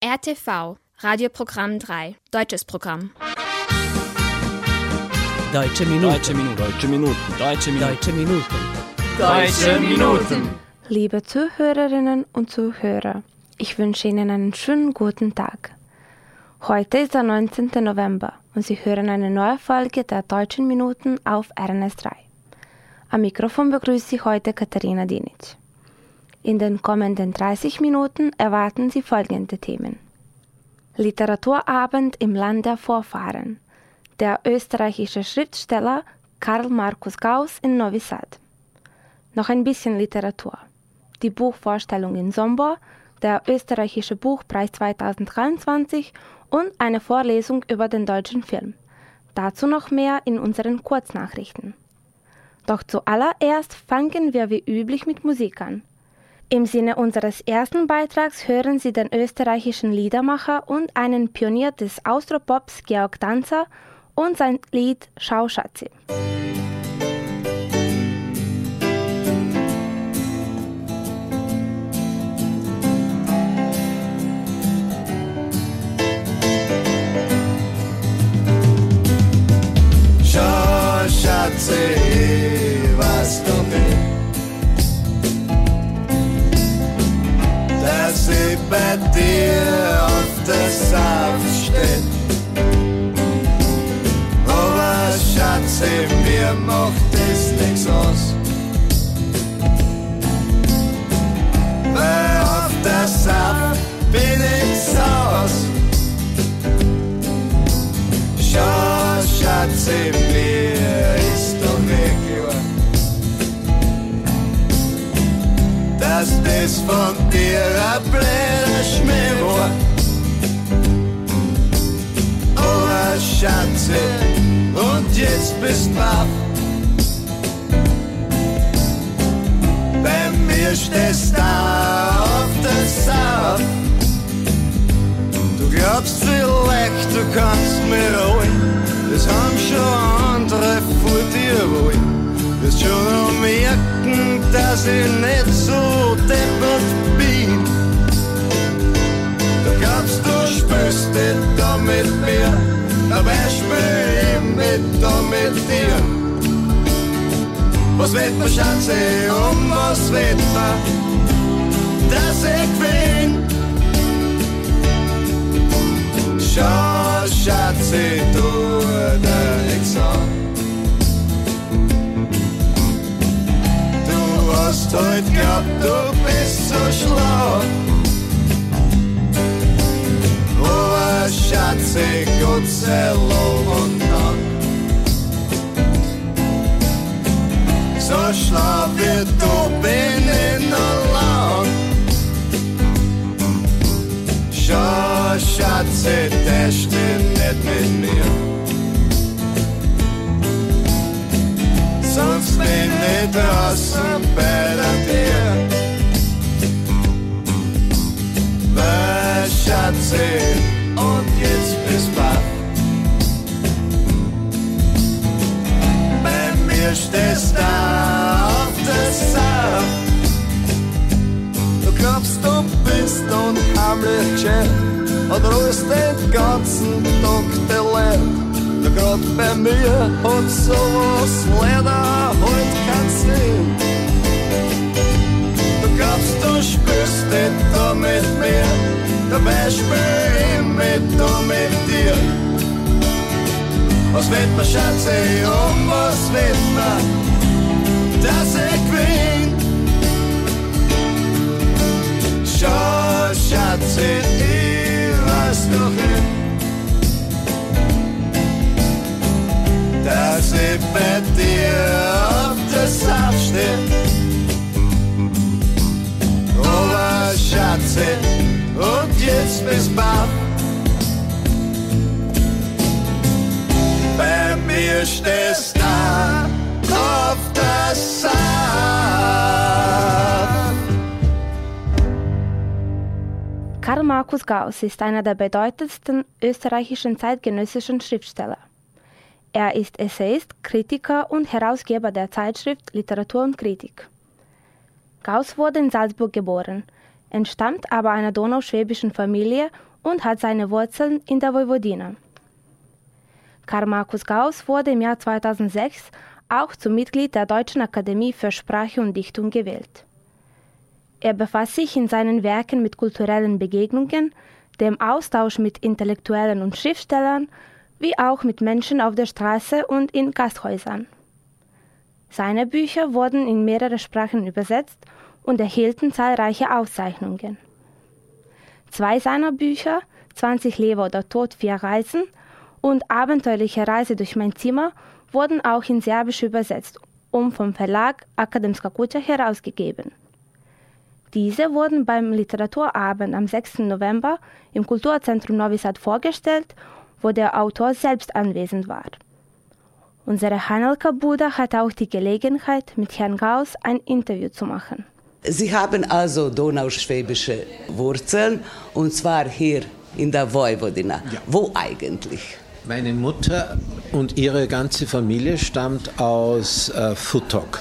RTV, Radioprogramm 3, deutsches Programm. Deutsche Minuten. Deutsche Minuten. Deutsche Minuten. Deutsche Minuten. Deutsche Minuten. Deutsche Minuten. Liebe Zuhörerinnen und Zuhörer, ich wünsche Ihnen einen schönen guten Tag. Heute ist der 19. November und Sie hören eine neue Folge der Deutschen Minuten auf RNS3. Am Mikrofon begrüßt Sie heute Katharina Dinic. In den kommenden 30 Minuten erwarten Sie folgende Themen. Literaturabend im Land der Vorfahren. Der österreichische Schriftsteller Karl Markus Gauss in Novi Sad. Noch ein bisschen Literatur. Die Buchvorstellung in Sombor, der österreichische Buchpreis 2023 und eine Vorlesung über den deutschen Film. Dazu noch mehr in unseren Kurznachrichten. Doch zuallererst fangen wir wie üblich mit Musik an. Im Sinne unseres ersten Beitrags hören Sie den österreichischen Liedermacher und einen Pionier des Austropops Georg Danzer und sein Lied Schauschatzi. Bei dir auf der Saft steht. Aber Schatze, mir macht es nix aus. Weil auf der Saft bin ich saus. Schau, Schatze, mir ist doch egal, dass das von dir ein Oh, Schatze, und jetzt bist baff. Bei mir stehst da auf der Saft. Du glaubst vielleicht, du kannst mir holen. Das haben schon andere vor dir wollen. Wirst schon noch merken, dass ich nicht so deppert bin. Glaubst, du spürst nicht da mit mir. Spür ich mit da mit dir. Was wird man, Schatze, um was wird man, dass ich bin? Schau, Schatze, du der Examen. Du hast heute gehabt, du bist so schlau. schatzig und Zello und Tag. So schlaf wir doppelt in der Land. Schau, Schatze, der stimmt nicht mit mir. Sonst bin ich draußen bei der Tür. Schatze, jetzt bist baff. Bei mir stehst da auf Saft. Du glaubst, du bist unheimlich schön und ruhst den ganzen Tag der Leid. Du glaubst, du spürst nicht da mit mir, dabei spür ich mit da mit dir. Was wird man, Schatze, um was wird man, dass ich bin? Schau, Schatze, ich weiß noch nicht, dass ich bei dir auf der Saft steh. Aber Schatze, und jetzt bist baff. Bei mir stehst da auf der Saft. Karl Markus Gauss ist einer der bedeutendsten österreichischen zeitgenössischen Schriftsteller. Er ist Essayist, Kritiker und Herausgeber der Zeitschrift Literatur und Kritik. Gauss wurde in Salzburg geboren, entstammt aber einer donauschwäbischen Familie und hat seine Wurzeln in der Vojvodina. Karl Markus Gauss wurde im Jahr 2006 auch zum Mitglied der Deutschen Akademie für Sprache und Dichtung gewählt. Er befasst sich in seinen Werken mit kulturellen Begegnungen, dem Austausch mit Intellektuellen und Schriftstellern, wie auch mit Menschen auf der Straße und in Gasthäusern. Seine Bücher wurden in mehrere Sprachen übersetzt und erhielten zahlreiche Auszeichnungen. Zwei seiner Bücher, 20 Leber oder Tod, vier Reisen und Abenteuerliche Reise durch mein Zimmer, wurden auch in Serbisch übersetzt und vom Verlag Akademska Kuća herausgegeben. Diese wurden beim Literaturabend am 6. November im Kulturzentrum Novi Sad vorgestellt, wo der Autor selbst anwesend war. Unsere Hanelka Buda hatte auch die Gelegenheit, mit Herrn Gauss ein Interview zu machen. Sie haben also donauschwäbische Wurzeln und zwar hier in der Vojvodina. Ja. Wo eigentlich? Meine Mutter und ihre ganze Familie stammt aus äh, Futok.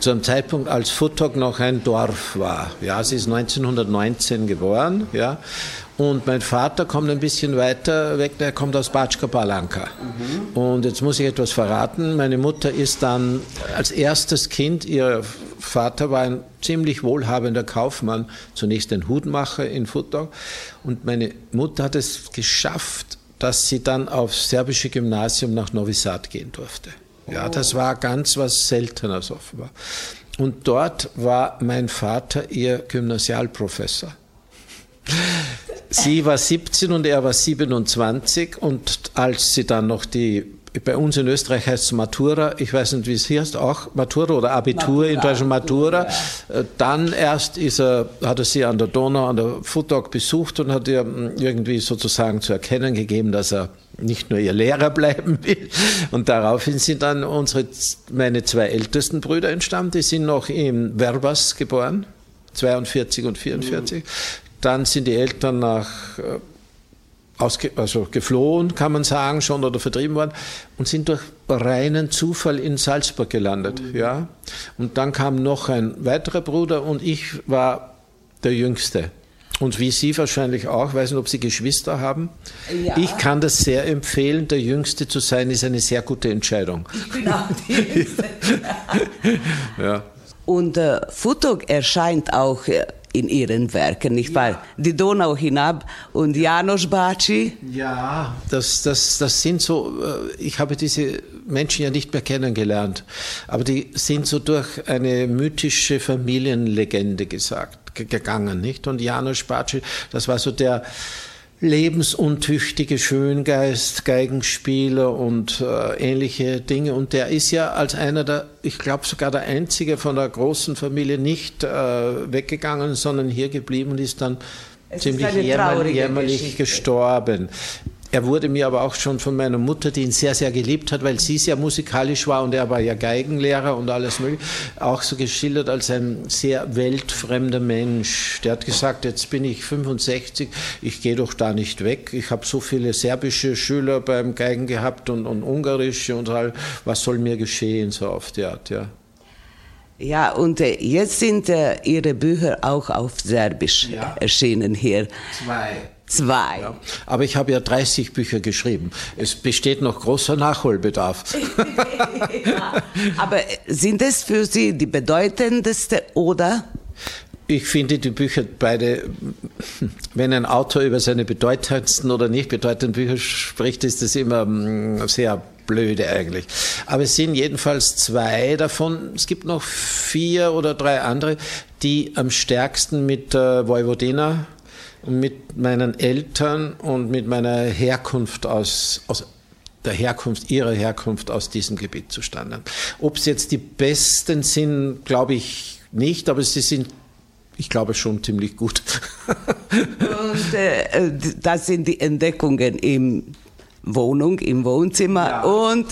Zu einem Zeitpunkt, als Futok noch ein Dorf war. Ja, sie ist 1919 geboren. Ja, und mein Vater kommt ein bisschen weiter weg, der kommt aus Batschka Palanka. Mhm. Und jetzt muss ich etwas verraten. Meine Mutter ist dann als erstes Kind, ihr Vater war ein ziemlich wohlhabender Kaufmann, zunächst ein Hutmacher in Futok. Und meine Mutter hat es geschafft, dass sie dann aufs serbische Gymnasium nach Novi Sad gehen durfte. Ja, das war ganz was Seltenes offenbar. Und dort war mein Vater ihr Gymnasialprofessor. Sie war 17 und er war 27 und als sie dann noch die bei uns in Österreich heißt es Matura, ich weiß nicht, wie es hier heißt, auch Matura oder Abitur, Matura, in Deutschland Matura. Ja. Äh, dann erst ist er, hat er sie an der Donau, an der Foodtalk besucht und hat ihr hm, irgendwie sozusagen zu erkennen gegeben, dass er nicht nur ihr Lehrer bleiben will. Und daraufhin sind dann unsere, meine zwei ältesten Brüder entstammt, die sind noch im Verbas geboren, 42 und 44. Mhm. Dann sind die Eltern nach äh, ausge, also geflohen, kann man sagen, schon oder vertrieben worden und sind durch reinen Zufall in Salzburg gelandet. Mhm. Ja? Und dann kam noch ein weiterer Bruder und ich war der Jüngste. Und wie Sie wahrscheinlich auch, weiß nicht, ob Sie Geschwister haben. Ja. Ich kann das sehr empfehlen. Der Jüngste zu sein, ist eine sehr gute Entscheidung. Ich bin auch die Jüngste. ja. Und äh, Futok erscheint auch äh, in ihren Werken, nicht wahr? Ja. Die Donau hinab und Janos Baci. Ja, das, das, das sind so, äh, ich habe diese Menschen ja nicht mehr kennengelernt, aber die sind so durch eine mythische Familienlegende gesagt, gegangen, nicht? Und Janos Baci, das war so der, lebensuntüchtige Schöngeist, Geigenspieler und äh, ähnliche Dinge. Und der ist ja als einer der, ich glaube sogar der einzige von der großen Familie nicht äh, weggegangen, sondern hier geblieben und ist dann es ziemlich jämmerlich, jämmerlich gestorben. Er wurde mir aber auch schon von meiner Mutter, die ihn sehr, sehr geliebt hat, weil sie sehr musikalisch war und er war ja Geigenlehrer und alles mögliche, auch so geschildert als ein sehr weltfremder Mensch. Der hat gesagt, jetzt bin ich 65, ich gehe doch da nicht weg. Ich habe so viele serbische Schüler beim Geigen gehabt und, und ungarische und all, was soll mir geschehen, so auf die Art, ja. Ja, und äh, jetzt sind äh, Ihre Bücher auch auf Serbisch ja. erschienen hier. Zwei. Zwei. Ja, aber ich habe ja 30 Bücher geschrieben. Es besteht noch großer Nachholbedarf. ja, aber sind es für Sie die bedeutendste oder? Ich finde die Bücher beide, wenn ein Autor über seine bedeutendsten oder nicht bedeutenden Bücher spricht, ist das immer mm, sehr blöde eigentlich. Aber es sind jedenfalls zwei davon. Es gibt noch vier oder drei andere, die am stärksten mit äh, Vojvodina mit meinen Eltern und mit meiner Herkunft aus, aus der Herkunft, ihrer Herkunft aus diesem Gebiet zustande. Ob es jetzt die besten sind, glaube ich nicht, aber sie sind, ich glaube schon ziemlich gut. und äh, das sind die Entdeckungen im Wohnung, im Wohnzimmer ja. und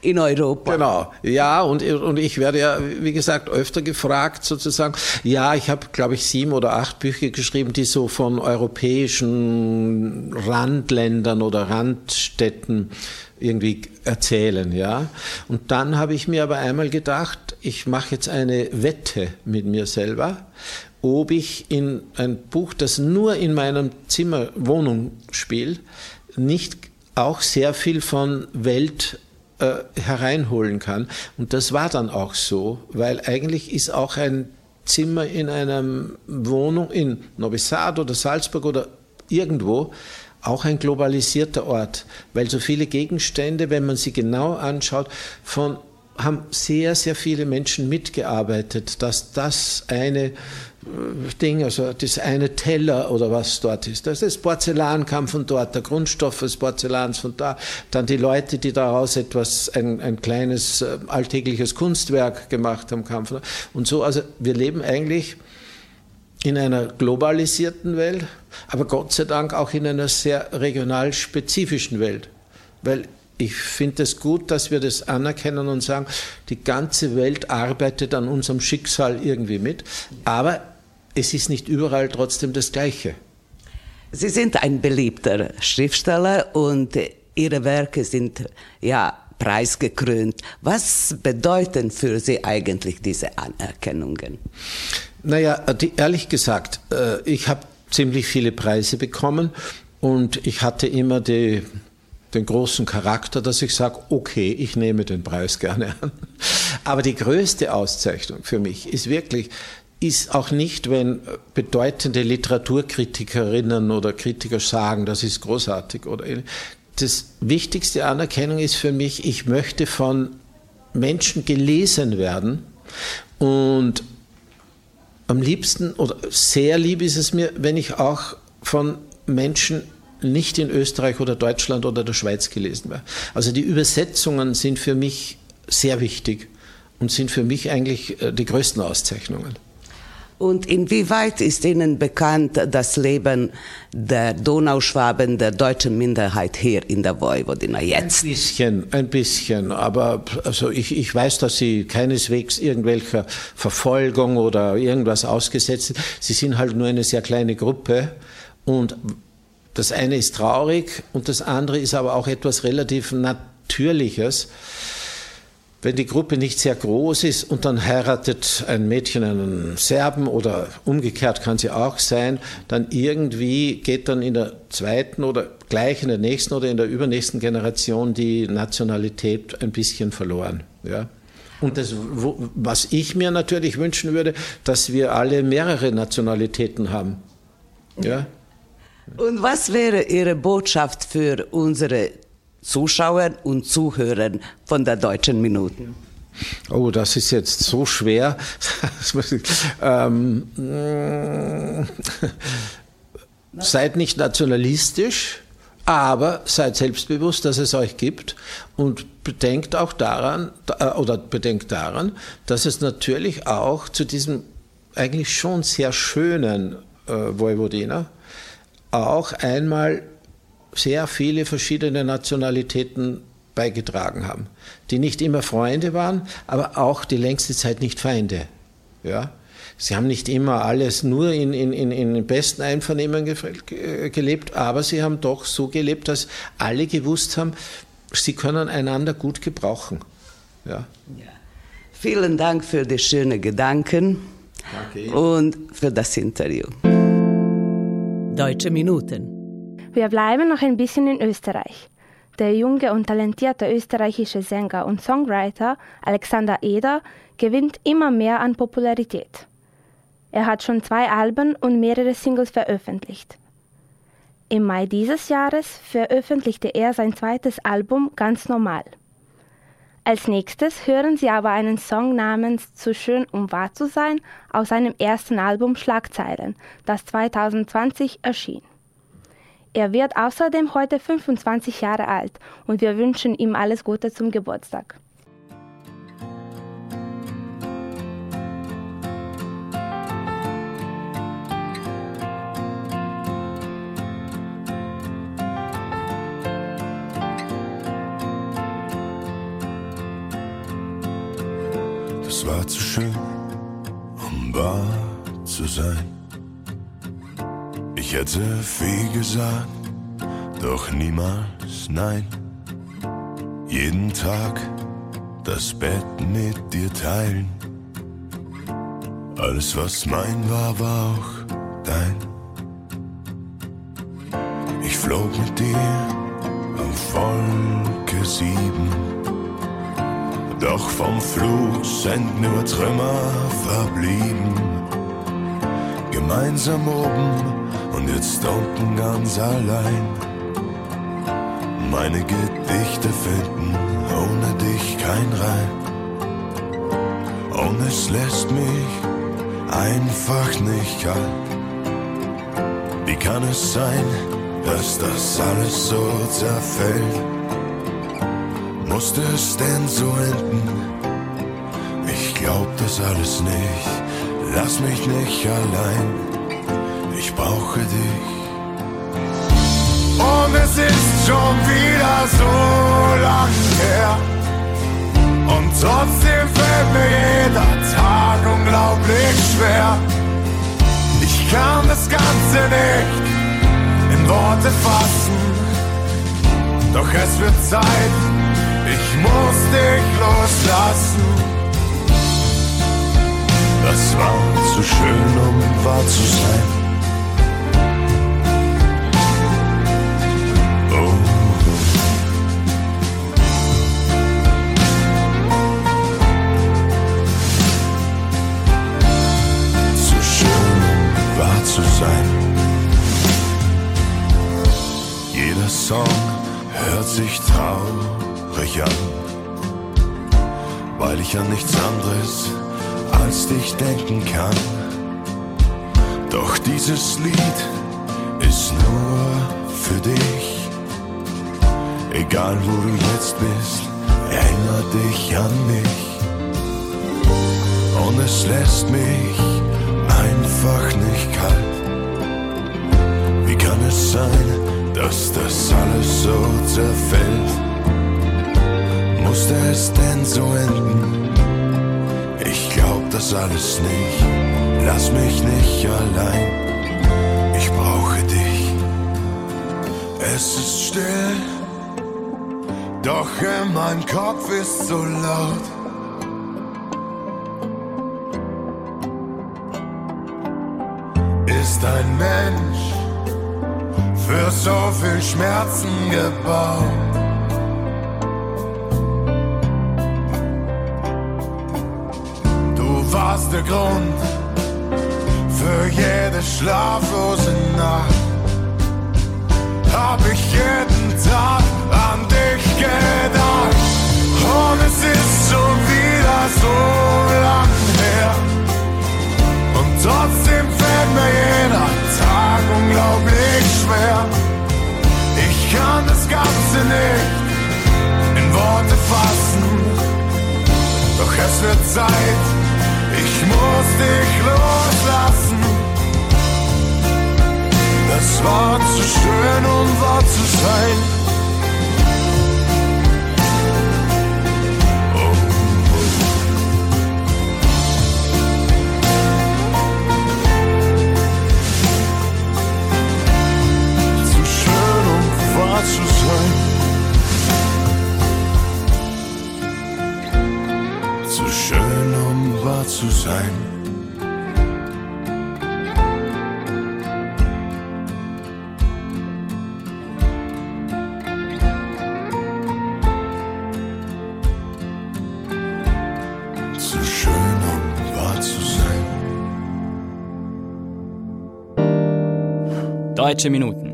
in Europa. Genau, ja, und, und ich werde ja, wie gesagt, öfter gefragt sozusagen. Ja, ich habe, glaube ich, sieben oder acht Bücher geschrieben, die so von europäischen Randländern oder Randstädten irgendwie erzählen, ja. Und dann habe ich mir aber einmal gedacht, ich mache jetzt eine Wette mit mir selber ob ich in ein Buch, das nur in meinem Zimmer, Wohnung spielt, nicht auch sehr viel von Welt äh, hereinholen kann. Und das war dann auch so, weil eigentlich ist auch ein Zimmer in einer Wohnung in Novi Sad oder Salzburg oder irgendwo auch ein globalisierter Ort, weil so viele Gegenstände, wenn man sie genau anschaut, von haben sehr, sehr viele Menschen mitgearbeitet, dass das eine äh, Ding, also das eine Teller oder was dort ist. Das, das Porzellan kam von dort, der Grundstoff des Porzellans von da, dann die Leute, die daraus etwas, ein, ein kleines äh, alltägliches Kunstwerk gemacht haben, kam von da. Und so, also wir leben eigentlich in einer globalisierten Welt, aber Gott sei Dank auch in einer sehr regional spezifischen Welt. Weil ich finde es gut, dass wir das anerkennen und sagen, die ganze Welt arbeitet an unserem Schicksal irgendwie mit, aber es ist nicht überall trotzdem das Gleiche. Sie sind ein beliebter Schriftsteller und Ihre Werke sind ja preisgekrönt. Was bedeuten für Sie eigentlich diese Anerkennungen? Naja, die, ehrlich gesagt, äh, ich habe ziemlich viele Preise bekommen und ich hatte immer die, den großen Charakter, dass ich sage, okay, ich nehme den Preis gerne an. Aber die größte Auszeichnung für mich ist wirklich, ist auch nicht, wenn bedeutende Literaturkritikerinnen oder Kritiker sagen, das ist großartig oder das wichtigste Anerkennung ist für mich, ich möchte von Menschen gelesen werden und am liebsten oder sehr lieb ist es mir, wenn ich auch von Menschen nicht in Österreich oder Deutschland oder der Schweiz gelesen werde. Also die Übersetzungen sind für mich sehr wichtig und sind für mich eigentlich äh, die größten Auszeichnungen. Und inwieweit ist Ihnen bekannt das Leben der Donauschwaben, der deutschen Minderheit hier in der Vojvodina jetzt? Ein bisschen, ein bisschen. Aber also ich, ich weiß, dass Sie keineswegs irgendwelcher Verfolgung oder irgendwas ausgesetzt sind. Sie sind halt nur eine sehr kleine Gruppe. Und das eine ist traurig und das andere ist aber auch etwas relativ Natürliches wenn die Gruppe nicht sehr groß ist und dann heiratet ein Mädchen einen Serben oder umgekehrt kann sie auch sein, dann irgendwie geht dann in der zweiten oder gleich in der nächsten oder in der übernächsten Generation die Nationalität ein bisschen verloren. Ja? Und das, was ich mir natürlich wünschen würde, dass wir alle mehrere Nationalitäten haben. Ja? Und was wäre Ihre Botschaft für unsere Zuschauern und Zuhörern von der Deutschen Minuten? Oh, das ist jetzt so schwer. ähm, seid nicht nationalistisch, aber seid selbstbewusst, dass es euch gibt und bedenkt auch daran, äh, oder bedenkt daran, dass es natürlich auch zu diesem eigentlich schon sehr schönen äh, Vojvodina auch einmal sehr viele verschiedene Nationalitäten beigetragen haben, die nicht immer Freunde waren, aber auch die längste Zeit nicht Feinde. Ja? Sie haben nicht immer alles nur in, in, in, in besten Einvernehmen gelebt, aber sie haben doch so gelebt, dass alle gewusst haben, sie können einander gut gebrauchen. Ja. ja. Vielen Dank für die schönen Gedanken Danke. und für das Interview. Deutsche Minuten. Wir bleiben noch ein bisschen in Österreich. Der junge und talentierte österreichische Sänger und Songwriter Alexander Eder gewinnt immer mehr an Popularität. Er hat schon zwei Alben und mehrere Singles veröffentlicht. Im Mai dieses Jahres veröffentlichte er sein zweites Album ganz normal. Als nächstes hören Sie aber einen Song namens Zu schön um wahr zu sein aus seinem ersten Album Schlagzeilen, das 2020 erschien. Er wird außerdem heute 25 Jahre alt und wir wünschen ihm alles Gute zum Geburtstag. Ich hätte viel gesagt, doch niemals nein. Jeden Tag das Bett mit dir teilen. Alles, was mein war, war auch dein. Ich flog mit dir auf Wolke sieben. Doch vom Flug sind nur Trümmer verblieben. Gemeinsam oben jetzt unten ganz allein. Meine Gedichte finden ohne dich kein Reim. Und es lässt mich einfach nicht kalt. Wie kann es sein, dass das alles so zerfällt? Musste es denn so enden? Ich glaub das alles nicht. Lass mich nicht allein. Ich brauche dich. Und es ist schon wieder so lang her. Und trotzdem fällt mir jeder Tag unglaublich schwer. Ich kann das Ganze nicht in Worte fassen. Doch es wird Zeit, ich muss dich loslassen. Das war zu schön, um wahr zu sein. Zu sein. Jeder Song hört sich traurig an, weil ich an nichts anderes als dich denken kann. Doch dieses Lied ist nur für dich. Egal wo du jetzt bist, erinnere dich an mich. Und es lässt mich einfach nicht kalt. Kann es sein, dass das alles so zerfällt? Musste es denn so enden? Ich glaub das alles nicht. Lass mich nicht allein. Ich brauche dich. Es ist still, doch in meinem Kopf ist so laut. ist ein Mensch für so viel Schmerzen gebaut. Du warst der Grund für jede schlaflose Nacht. Hab ich jeden Tag an kann das Ganze nicht in Worte fassen. Doch es wird Zeit, ich muss dich loslassen. Es war zu schön, um wahr zu sein. Zu schön, um wahr zu sein. Zu schön, um wahr zu sein. Deutsche Minuten.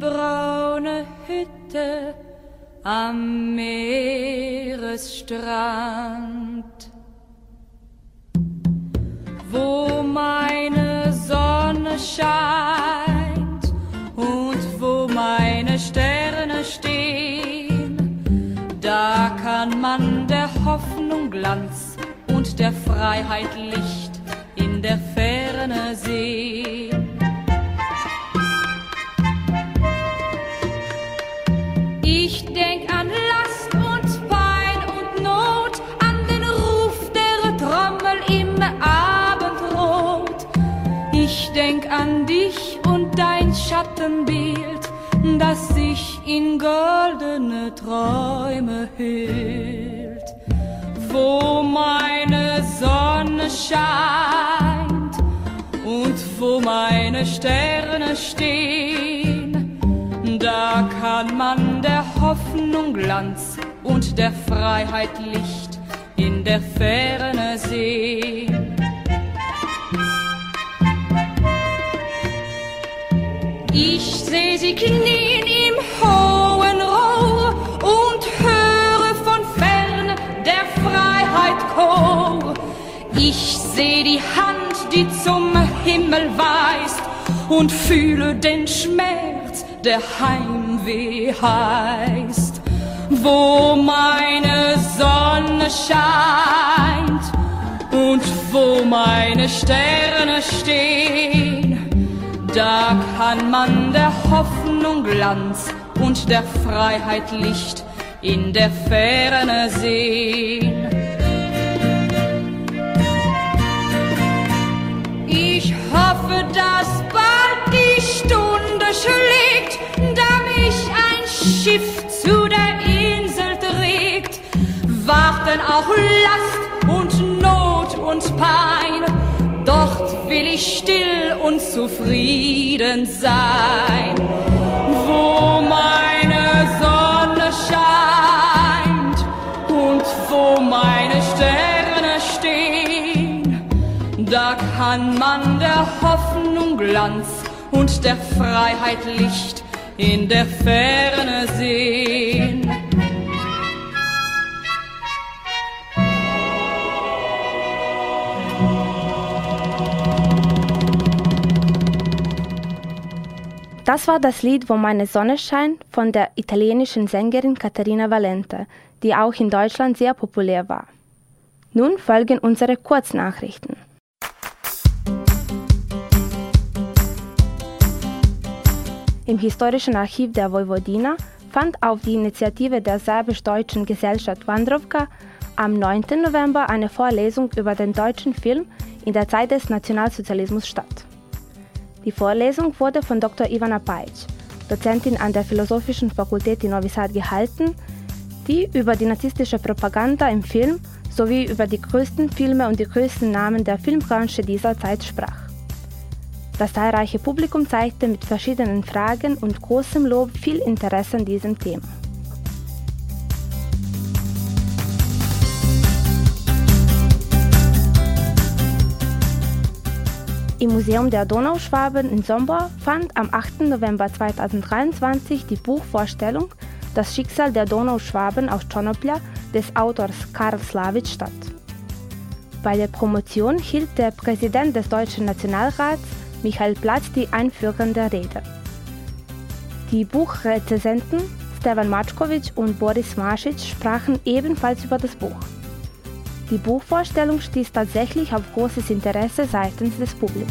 Braune Hütte am Meeresstrand. Wo meine Sonne scheint und wo meine Sterne stehen, da kann man der Hoffnung Glanz und der Freiheit Licht in der Ferne sehen. Dein Schattenbild, das sich in goldene Träume hüllt. Wo meine Sonne scheint und wo meine Sterne stehen, da kann man der Hoffnung Glanz und der Freiheit Licht in der Ferne sehen. Ich seh sie knien im hohen Rohr und höre von fern der Freiheit Chor. Ich seh die Hand, die zum Himmel weist und fühle den Schmerz, der Heimweh heißt. Wo meine Sonne scheint und wo meine Sterne stehen, da kann man der Hoffnung Glanz und der Freiheit Licht in der Ferne sehen. Ich hoffe, dass bald die Stunde schlägt, da mich ein Schiff zu der Insel trägt. Warten auch Last und Not und Pein dort will ich still und zufrieden sein, wo meine Sonne scheint und wo meine Sterne stehen. Da kann man der Hoffnung Glanz und der Freiheit Licht in der Ferne sehen. Das war das Lied Wo meine Sonne scheint von der italienischen Sängerin Caterina Valente, die auch in Deutschland sehr populär war. Nun folgen unsere Kurznachrichten. Im Historischen Archiv der Vojvodina fand auf die Initiative der serbisch-deutschen Gesellschaft Wandrowka am 9. November eine Vorlesung über den deutschen Film in der Zeit des Nationalsozialismus statt. Die Vorlesung wurde von Dr. Ivana Pajic, Dozentin an der Philosophischen Fakultät in Novi Sad gehalten, die über die nazistische Propaganda im Film sowie über die größten Filme und die größten Namen der Filmbranche dieser Zeit sprach. Das zahlreiche Publikum zeigte mit verschiedenen Fragen und großem Lob viel Interesse an diesem Thema. Im Museum der Donauschwaben in Sombor fand am 8. November 2023 die Buchvorstellung Das Schicksal der Donauschwaben aus Tschonoplja des Autors Karl Slavic statt. Bei der Promotion hielt der Präsident des Deutschen Nationalrats Michael Platz die einführende Rede. Die Buchrezensenten Stefan Matschkowitsch und Boris Marsic sprachen ebenfalls über das Buch. Die Buchvorstellung stieß tatsächlich auf großes Interesse seitens des Publikums.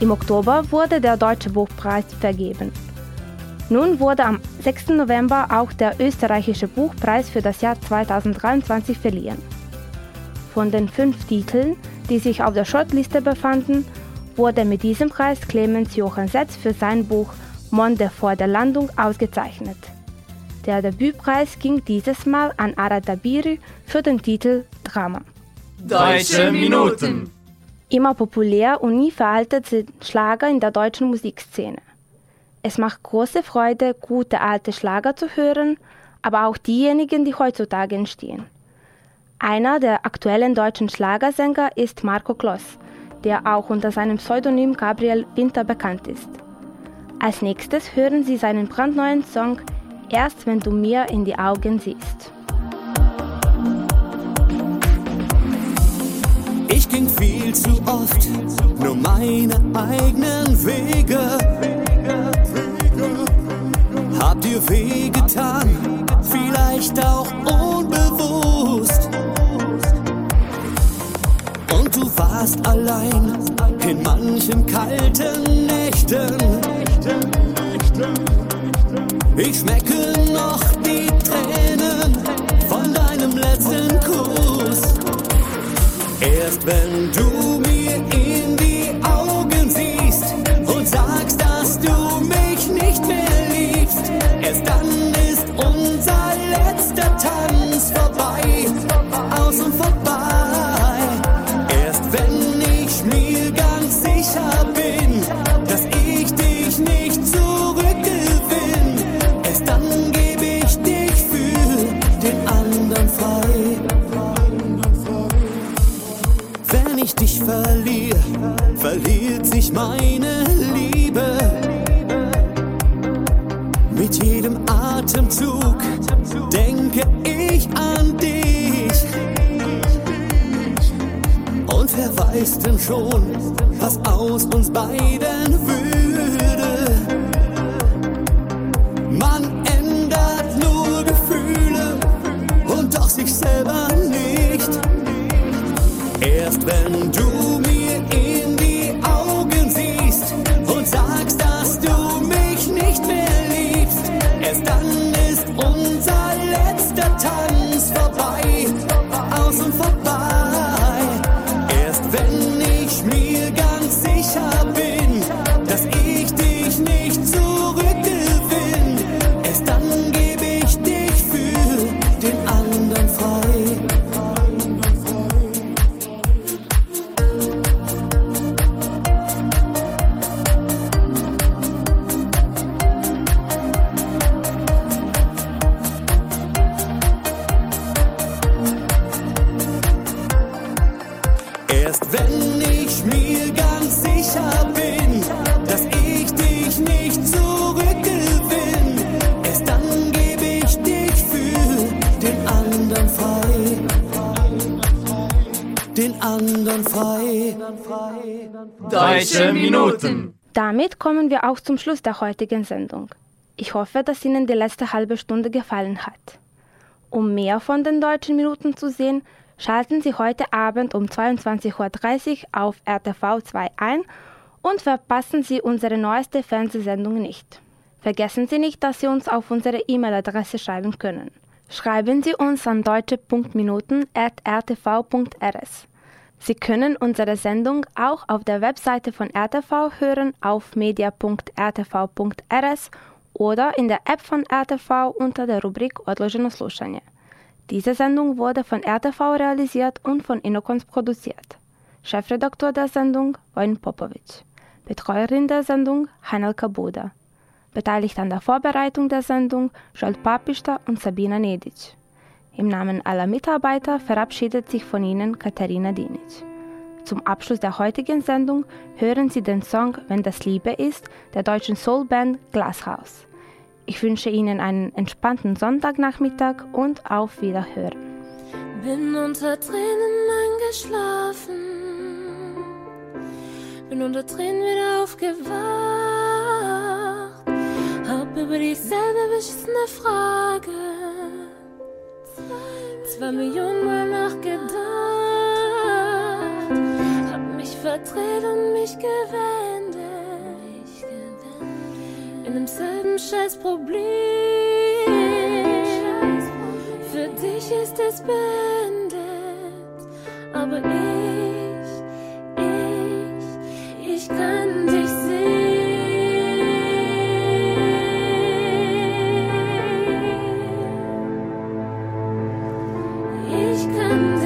Im Oktober wurde der Deutsche Buchpreis vergeben. Nun wurde am 6. November auch der österreichische Buchpreis für das Jahr 2023 verliehen. Von den fünf Titeln, die sich auf der Shortliste befanden, wurde mit diesem Preis Clemens Johann Setz für sein Buch Monde vor der Landung ausgezeichnet. Der Debütpreis ging dieses Mal an Ara Dabiri für den Titel Drama. Deutsche Minuten. Immer populär und nie veraltet sind Schlager in der deutschen Musikszene. Es macht große Freude, gute alte Schlager zu hören, aber auch diejenigen, die heutzutage entstehen. Einer der aktuellen deutschen Schlagersänger ist Marco Kloss, der auch unter seinem Pseudonym Gabriel Winter bekannt ist. Als nächstes hören Sie seinen brandneuen Song Erst wenn du mir in die Augen siehst. Ich ging viel zu oft nur meine eigenen Wege. Hab dir wehgetan, vielleicht auch unbewusst. Und du warst allein in manchen kalten Nächten. Ich schmecke noch die Tränen von deinem letzten Kuss. Erst wenn du mir ihn schon, was aus uns beiden würde? Man ändert nur Gefühle und doch sich selber nicht. Erst wenn du mir in die Augen siehst und sagst, dass du mich nicht mehr liebst, erst dann Deutsche Minuten. Damit kommen wir auch zum Schluss der heutigen Sendung. Ich hoffe, dass Ihnen die letzte halbe Stunde gefallen hat. Um mehr von den deutschen Minuten zu sehen, schalten Sie heute Abend um 22.30 Uhr auf RTV 2 ein und verpassen Sie unsere neueste Fernsehsendung nicht. Vergessen Sie nicht, dass Sie uns auf unsere E-Mail-Adresse schreiben können. Schreiben Sie uns an deutsche.minuten.rtv.rs. Sie können unsere Sendung auch auf der Webseite von RTV hören auf media.rtv.rs oder in der App von RTV unter der Rubrik Odloženo slušanje. Diese Sendung wurde von RTV realisiert und von Inokons produziert. Chefredaktor der Sendung Wojn Popovic. Betreuerin der Sendung Hanelka Buda. Beteiligt an der Vorbereitung der Sendung Joel Papista und Sabina Nedic. Im Namen aller Mitarbeiter verabschiedet sich von Ihnen Katharina Dinic. Zum Abschluss der heutigen Sendung hören Sie den Song Wenn das Liebe ist der deutschen Soulband Glashaus. Ich wünsche Ihnen einen entspannten Sonntagnachmittag und auf Wiederhören. Bin unter Tränen eingeschlafen, bin unter Tränen wieder aufgewacht, hab über dieselbe beschissene Frage zwei Millionen Mal nachgedacht, hab mich verdreht und mich gewendet, in demselben Scheißproblem. Für dich ist es beendet, aber ich, sehen.